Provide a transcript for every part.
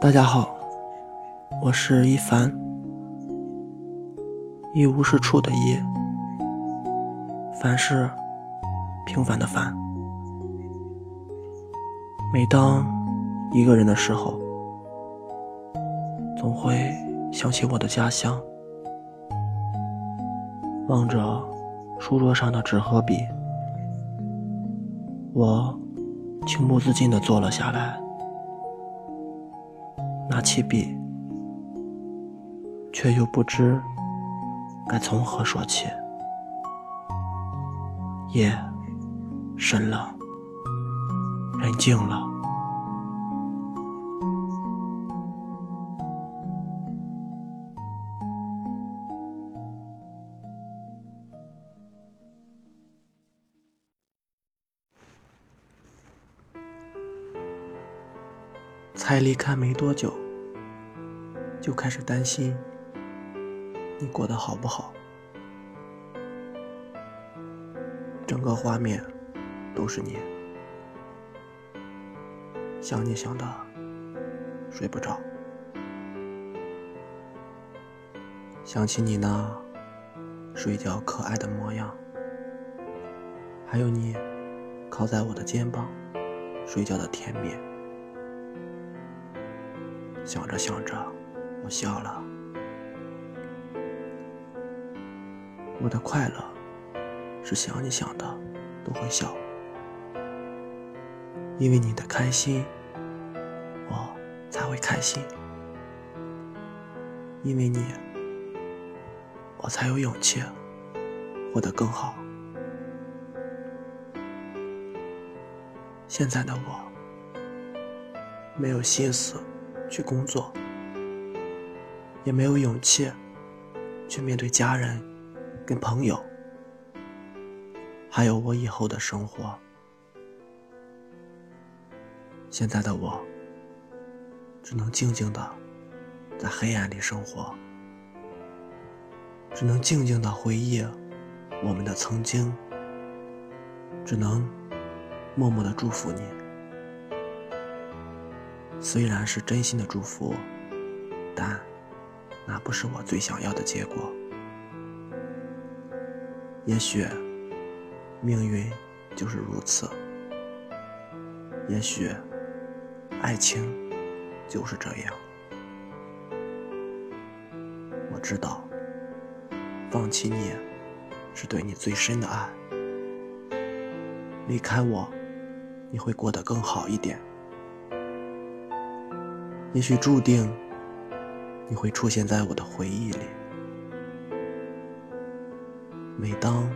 大家好，我是一凡，一无是处的一，凡是平凡的凡。每当一个人的时候，总会想起我的家乡。望着书桌上的纸和笔，我情不自禁地坐了下来。拿起笔，却又不知该从何说起。夜深了，人静了，才离开没多久。就开始担心你过得好不好，整个画面都是你，想你想的睡不着，想起你那睡觉可爱的模样，还有你靠在我的肩膀睡觉的甜蜜，想着想着。我笑了，我的快乐是想你想的都会笑，因为你的开心，我才会开心，因为你，我才有勇气活得更好。现在的我，没有心思去工作。也没有勇气去面对家人、跟朋友，还有我以后的生活。现在的我，只能静静的在黑暗里生活，只能静静的回忆我们的曾经，只能默默的祝福你。虽然是真心的祝福，但。那不是我最想要的结果。也许命运就是如此，也许爱情就是这样。我知道，放弃你是对你最深的爱。离开我，你会过得更好一点。也许注定。你会出现在我的回忆里。每当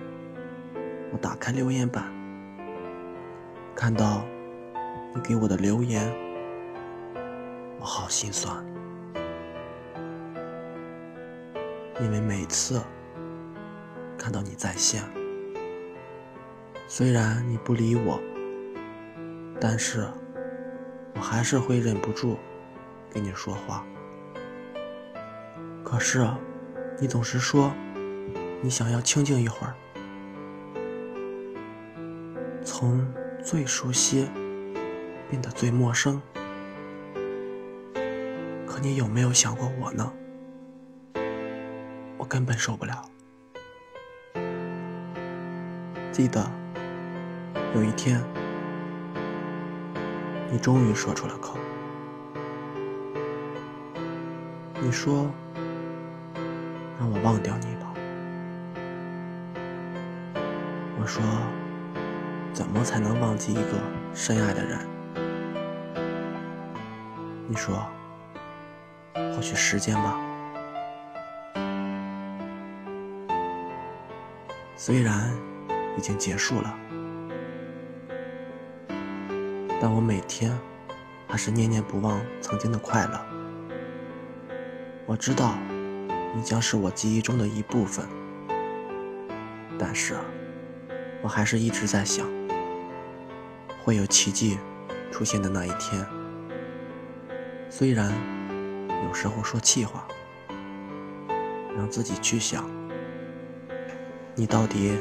我打开留言板，看到你给我的留言，我好心酸，因为每次看到你在线，虽然你不理我，但是我还是会忍不住跟你说话。可是，你总是说你想要清静一会儿，从最熟悉变得最陌生。可你有没有想过我呢？我根本受不了。记得有一天，你终于说出了口，你说。让我忘掉你吧。我说，怎么才能忘记一个深爱的人？你说，或许时间吧。虽然已经结束了，但我每天还是念念不忘曾经的快乐。我知道。你将是我记忆中的一部分，但是，我还是一直在想，会有奇迹出现的那一天。虽然有时候说气话，让自己去想，你到底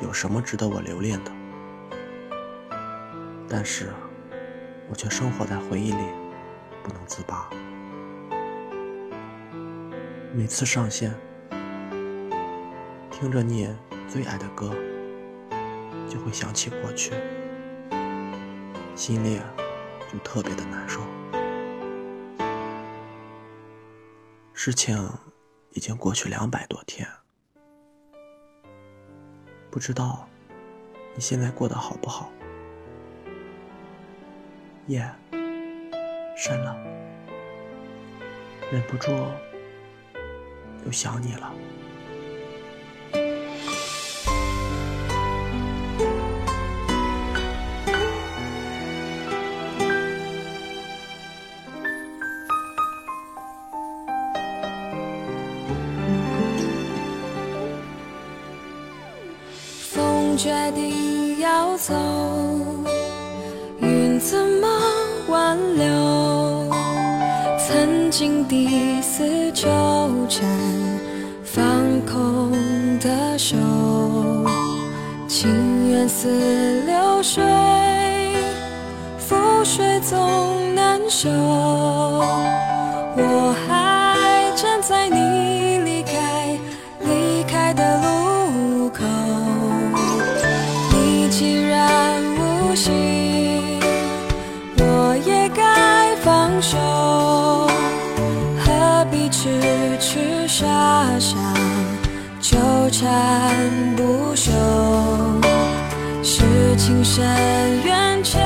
有什么值得我留恋的，但是，我却生活在回忆里，不能自拔。每次上线，听着你最爱的歌，就会想起过去，心里就特别的难受。事情已经过去两百多天，不知道你现在过得好不好？夜深了，忍不住。又想你了。风决定要走，云怎么曾经第四纠缠。放空的手，情缘似流水，覆水总难收。我还站在你离开离开的路口，你既然无心，痴痴傻傻？纠缠不休，是情深缘浅，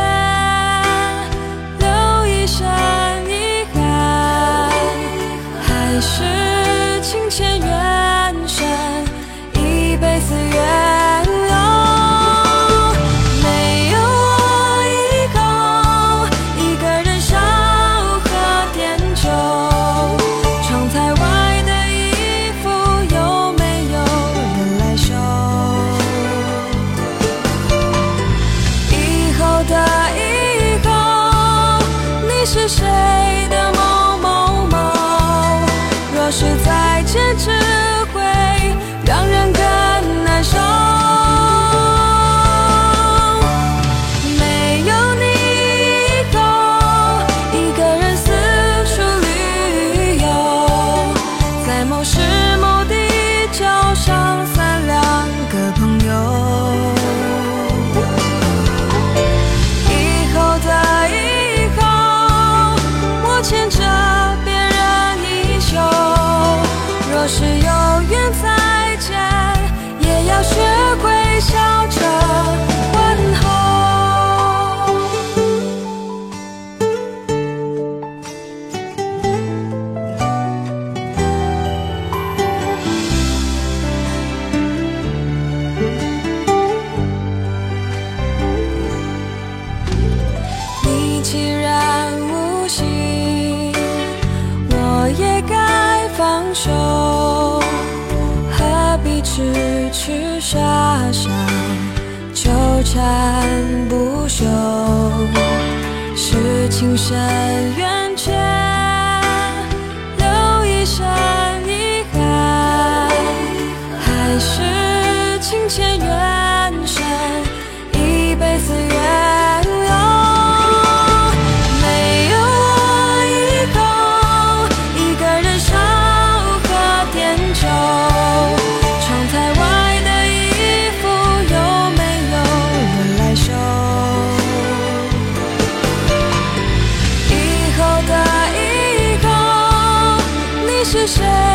是有。痴傻傻，纠缠不休，是情深缘是谁？